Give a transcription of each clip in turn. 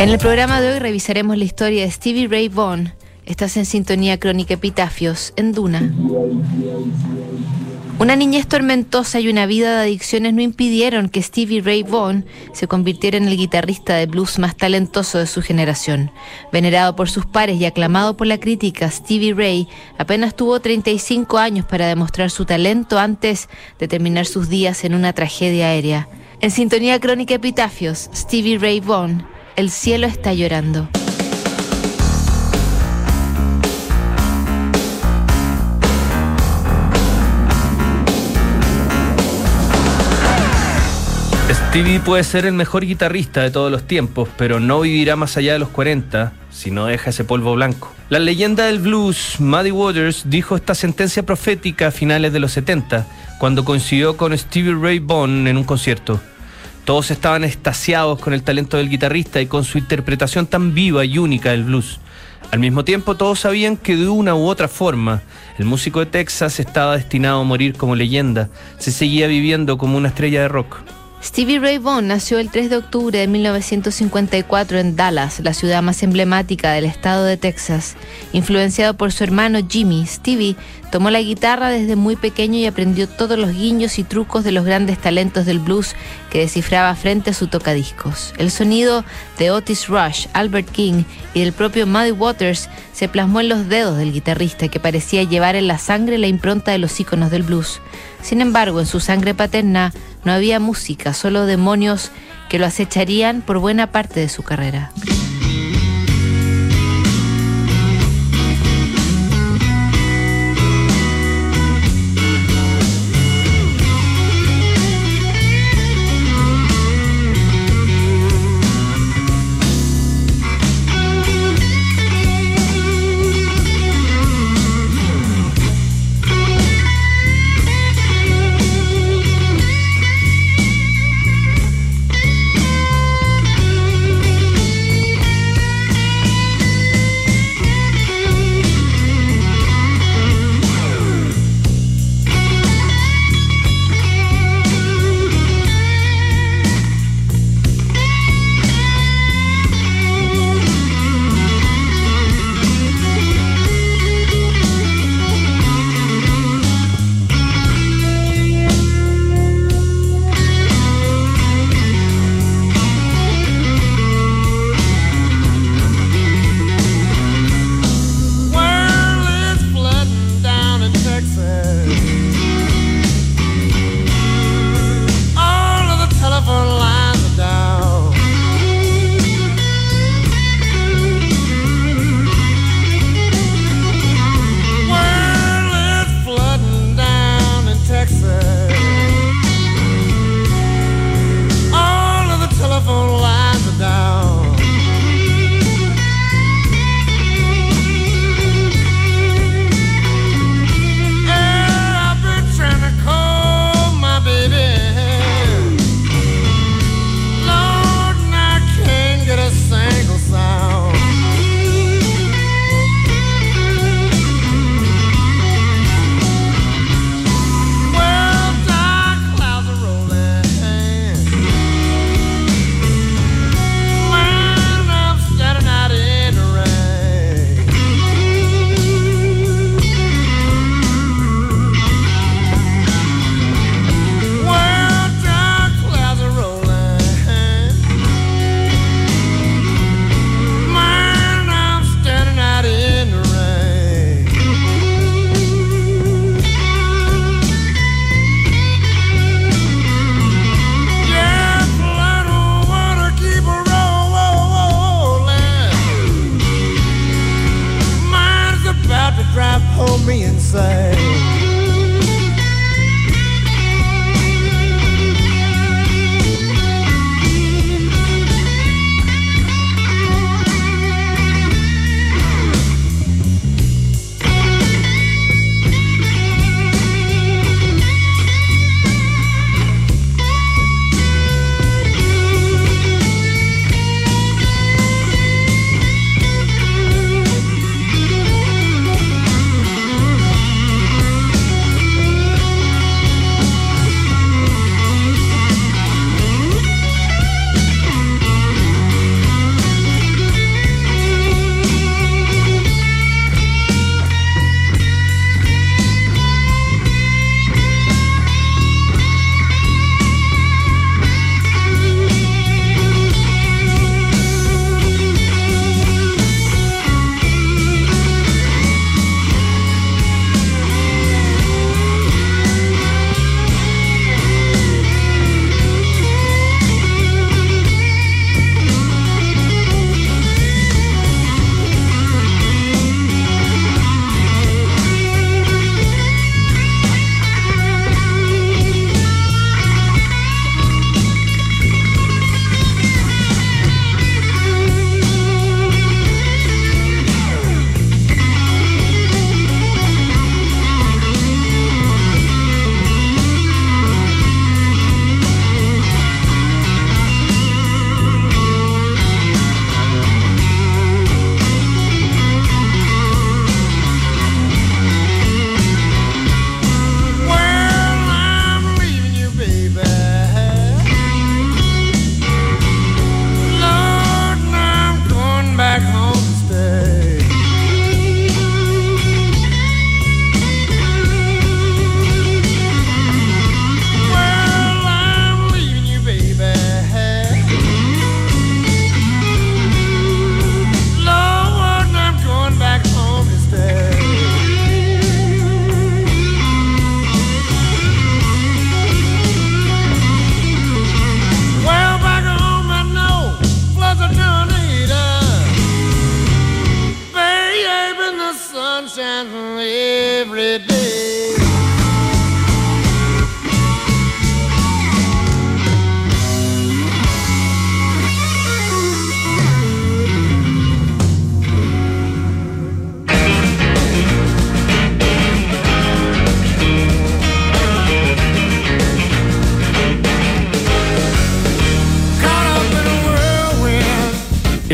En el programa de hoy revisaremos la historia de Stevie Ray Vaughan. Estás en sintonía crónica Epitafios en Duna. Una niñez tormentosa y una vida de adicciones no impidieron que Stevie Ray Vaughan se convirtiera en el guitarrista de blues más talentoso de su generación. Venerado por sus pares y aclamado por la crítica, Stevie Ray apenas tuvo 35 años para demostrar su talento antes de terminar sus días en una tragedia aérea. En sintonía crónica Epitafios, Stevie Ray Vaughan, El cielo está llorando. Stevie puede ser el mejor guitarrista de todos los tiempos, pero no vivirá más allá de los 40 si no deja ese polvo blanco. La leyenda del blues, Muddy Waters, dijo esta sentencia profética a finales de los 70, cuando coincidió con Stevie Ray Vaughan en un concierto. Todos estaban extasiados con el talento del guitarrista y con su interpretación tan viva y única del blues. Al mismo tiempo, todos sabían que de una u otra forma, el músico de Texas estaba destinado a morir como leyenda, se seguía viviendo como una estrella de rock. Stevie Ray Vaughan nació el 3 de octubre de 1954 en Dallas, la ciudad más emblemática del estado de Texas. Influenciado por su hermano Jimmy, Stevie tomó la guitarra desde muy pequeño y aprendió todos los guiños y trucos de los grandes talentos del blues que descifraba frente a su tocadiscos. El sonido de Otis Rush, Albert King y del propio Muddy Waters se plasmó en los dedos del guitarrista que parecía llevar en la sangre la impronta de los íconos del blues. Sin embargo, en su sangre paterna no había música, solo demonios que lo acecharían por buena parte de su carrera.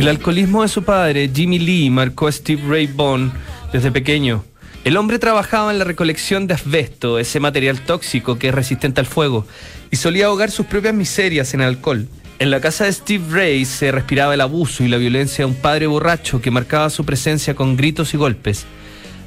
El alcoholismo de su padre, Jimmy Lee, marcó a Steve Ray Vaughan desde pequeño. El hombre trabajaba en la recolección de asbesto, ese material tóxico que es resistente al fuego, y solía ahogar sus propias miserias en alcohol. En la casa de Steve Ray se respiraba el abuso y la violencia de un padre borracho que marcaba su presencia con gritos y golpes.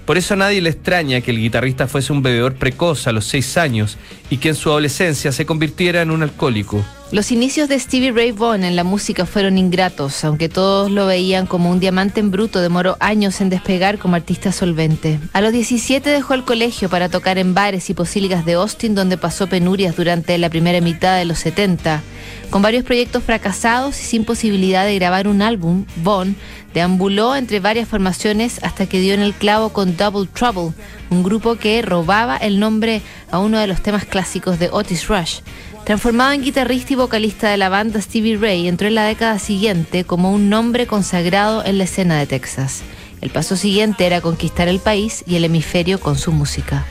Por eso a nadie le extraña que el guitarrista fuese un bebedor precoz a los seis años y que en su adolescencia se convirtiera en un alcohólico. Los inicios de Stevie Ray Vaughan en la música fueron ingratos, aunque todos lo veían como un diamante en bruto, demoró años en despegar como artista solvente. A los 17 dejó el colegio para tocar en bares y posíligas de Austin, donde pasó penurias durante la primera mitad de los 70. Con varios proyectos fracasados y sin posibilidad de grabar un álbum, Vaughan deambuló entre varias formaciones hasta que dio en el clavo con Double Trouble, un grupo que robaba el nombre a uno de los temas clásicos de Otis Rush. Transformado en guitarrista y vocalista de la banda, Stevie Ray entró en la década siguiente como un nombre consagrado en la escena de Texas. El paso siguiente era conquistar el país y el hemisferio con su música.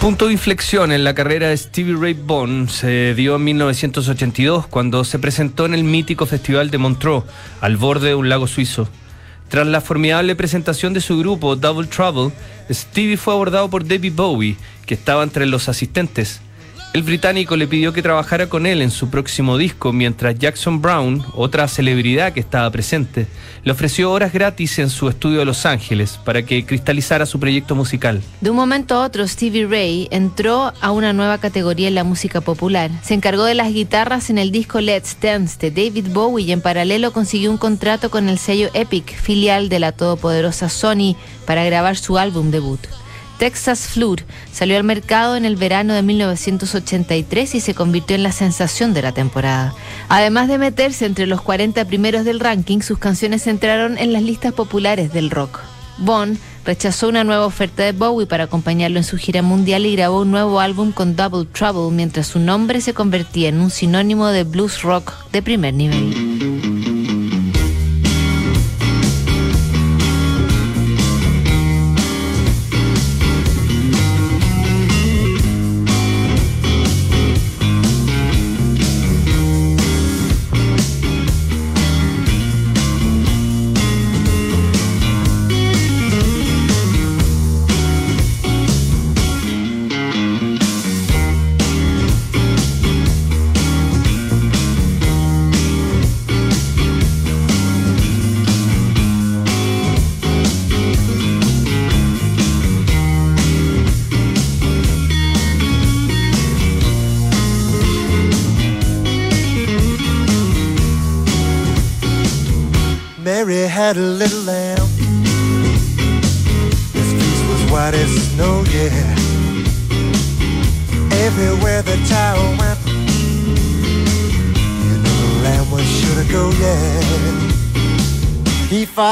Punto de inflexión en la carrera de Stevie Ray Vaughan se dio en 1982 cuando se presentó en el mítico Festival de Montreux, al borde de un lago suizo. Tras la formidable presentación de su grupo Double Trouble, Stevie fue abordado por David Bowie, que estaba entre los asistentes. El británico le pidió que trabajara con él en su próximo disco, mientras Jackson Brown, otra celebridad que estaba presente, le ofreció horas gratis en su estudio de Los Ángeles para que cristalizara su proyecto musical. De un momento a otro, Stevie Ray entró a una nueva categoría en la música popular. Se encargó de las guitarras en el disco Let's Dance de David Bowie y en paralelo consiguió un contrato con el sello Epic, filial de la todopoderosa Sony, para grabar su álbum debut. Texas Flood salió al mercado en el verano de 1983 y se convirtió en la sensación de la temporada. Además de meterse entre los 40 primeros del ranking, sus canciones entraron en las listas populares del rock. Bond rechazó una nueva oferta de Bowie para acompañarlo en su gira mundial y grabó un nuevo álbum con Double Trouble mientras su nombre se convertía en un sinónimo de blues rock de primer nivel.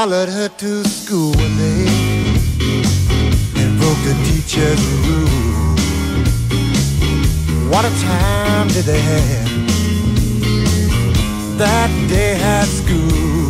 Followed her to school one day and broke the teacher's rule. What a time did they have that day at school?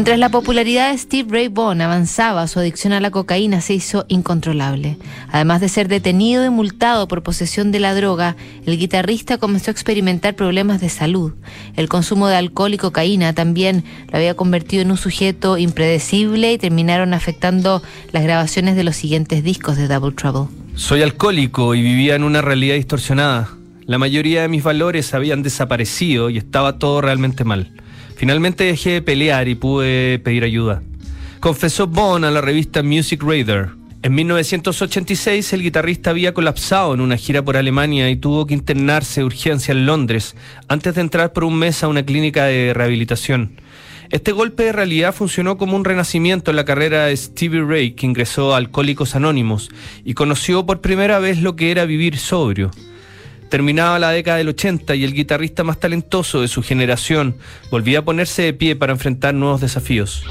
Mientras la popularidad de Steve Ray Vaughan avanzaba, su adicción a la cocaína se hizo incontrolable. Además de ser detenido y multado por posesión de la droga, el guitarrista comenzó a experimentar problemas de salud. El consumo de alcohol y cocaína también lo había convertido en un sujeto impredecible y terminaron afectando las grabaciones de los siguientes discos de Double Trouble. Soy alcohólico y vivía en una realidad distorsionada. La mayoría de mis valores habían desaparecido y estaba todo realmente mal. Finalmente dejé de pelear y pude pedir ayuda. Confesó Bond a la revista Music Radar. En 1986 el guitarrista había colapsado en una gira por Alemania y tuvo que internarse de urgencia en Londres antes de entrar por un mes a una clínica de rehabilitación. Este golpe de realidad funcionó como un renacimiento en la carrera de Stevie Ray, que ingresó a Alcohólicos Anónimos y conoció por primera vez lo que era vivir sobrio. Terminaba la década del 80 y el guitarrista más talentoso de su generación volvía a ponerse de pie para enfrentar nuevos desafíos.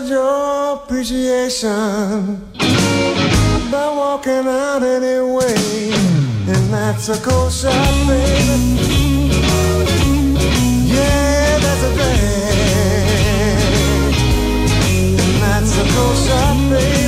showed your appreciation by walking out anyway, and that's a cool shot, baby. Yeah, that's a thing, and that's a cool shot, baby.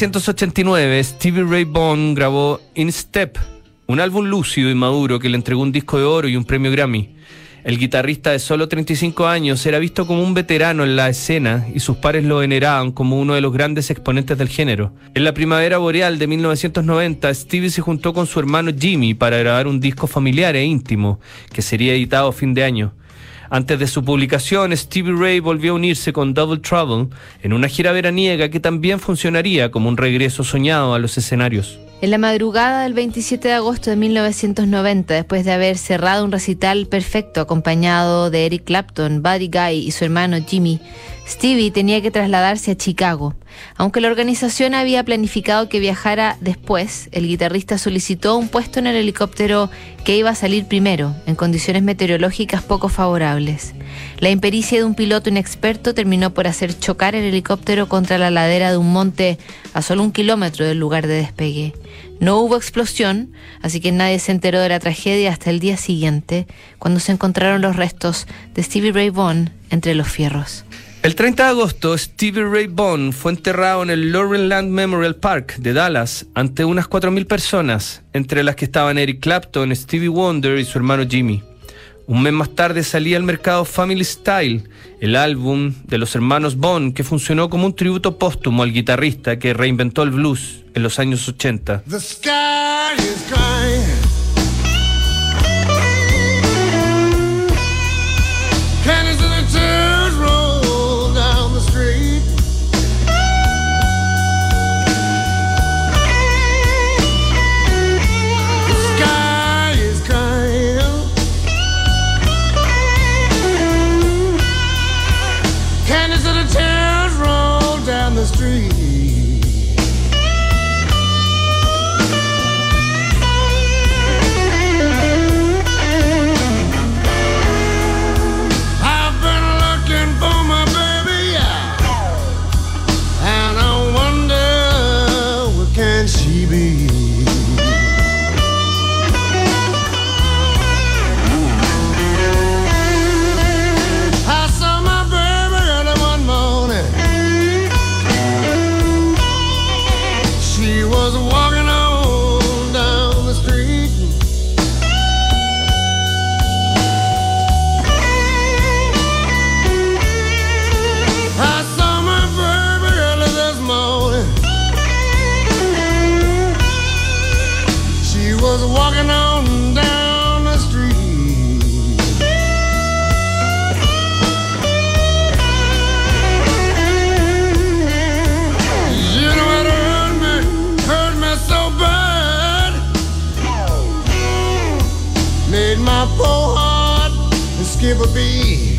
1989, Stevie Ray Vaughan grabó In Step, un álbum lúcido y maduro que le entregó un disco de oro y un premio Grammy. El guitarrista de solo 35 años era visto como un veterano en la escena y sus pares lo veneraban como uno de los grandes exponentes del género. En la primavera boreal de 1990, Stevie se juntó con su hermano Jimmy para grabar un disco familiar e íntimo que sería editado a fin de año. Antes de su publicación, Stevie Ray volvió a unirse con Double Trouble en una gira veraniega que también funcionaría como un regreso soñado a los escenarios. En la madrugada del 27 de agosto de 1990, después de haber cerrado un recital perfecto acompañado de Eric Clapton, Buddy Guy y su hermano Jimmy, Stevie tenía que trasladarse a Chicago. Aunque la organización había planificado que viajara después, el guitarrista solicitó un puesto en el helicóptero que iba a salir primero, en condiciones meteorológicas poco favorables. La impericia de un piloto inexperto terminó por hacer chocar el helicóptero contra la ladera de un monte a solo un kilómetro del lugar de despegue. No hubo explosión, así que nadie se enteró de la tragedia hasta el día siguiente, cuando se encontraron los restos de Stevie Ray Vaughan entre los fierros. El 30 de agosto, Stevie Ray Vaughan fue enterrado en el Land Memorial Park de Dallas ante unas 4.000 personas, entre las que estaban Eric Clapton, Stevie Wonder y su hermano Jimmy. Un mes más tarde salía al mercado Family Style, el álbum de los hermanos Bond que funcionó como un tributo póstumo al guitarrista que reinventó el blues en los años 80. laid my poor heart and skip a beat.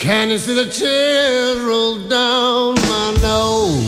Can you see the tears roll down my nose?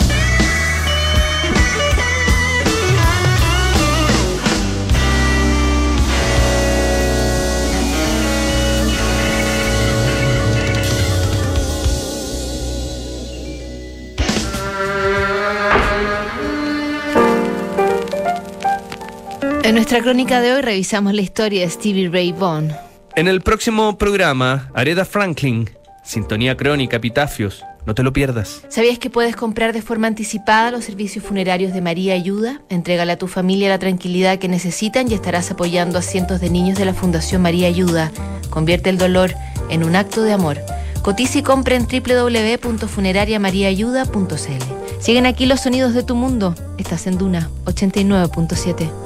En nuestra crónica de hoy revisamos la historia de Stevie Ray Vaughan. En el próximo programa, Aretha Franklin, Sintonía Crónica, Epitafios. No te lo pierdas. ¿Sabías que puedes comprar de forma anticipada los servicios funerarios de María Ayuda? Entrégale a tu familia la tranquilidad que necesitan y estarás apoyando a cientos de niños de la Fundación María Ayuda. Convierte el dolor en un acto de amor. Cotiza y compra en www.funerariamariaayuda.cl. Siguen aquí los sonidos de tu mundo. Estás en Duna 89.7.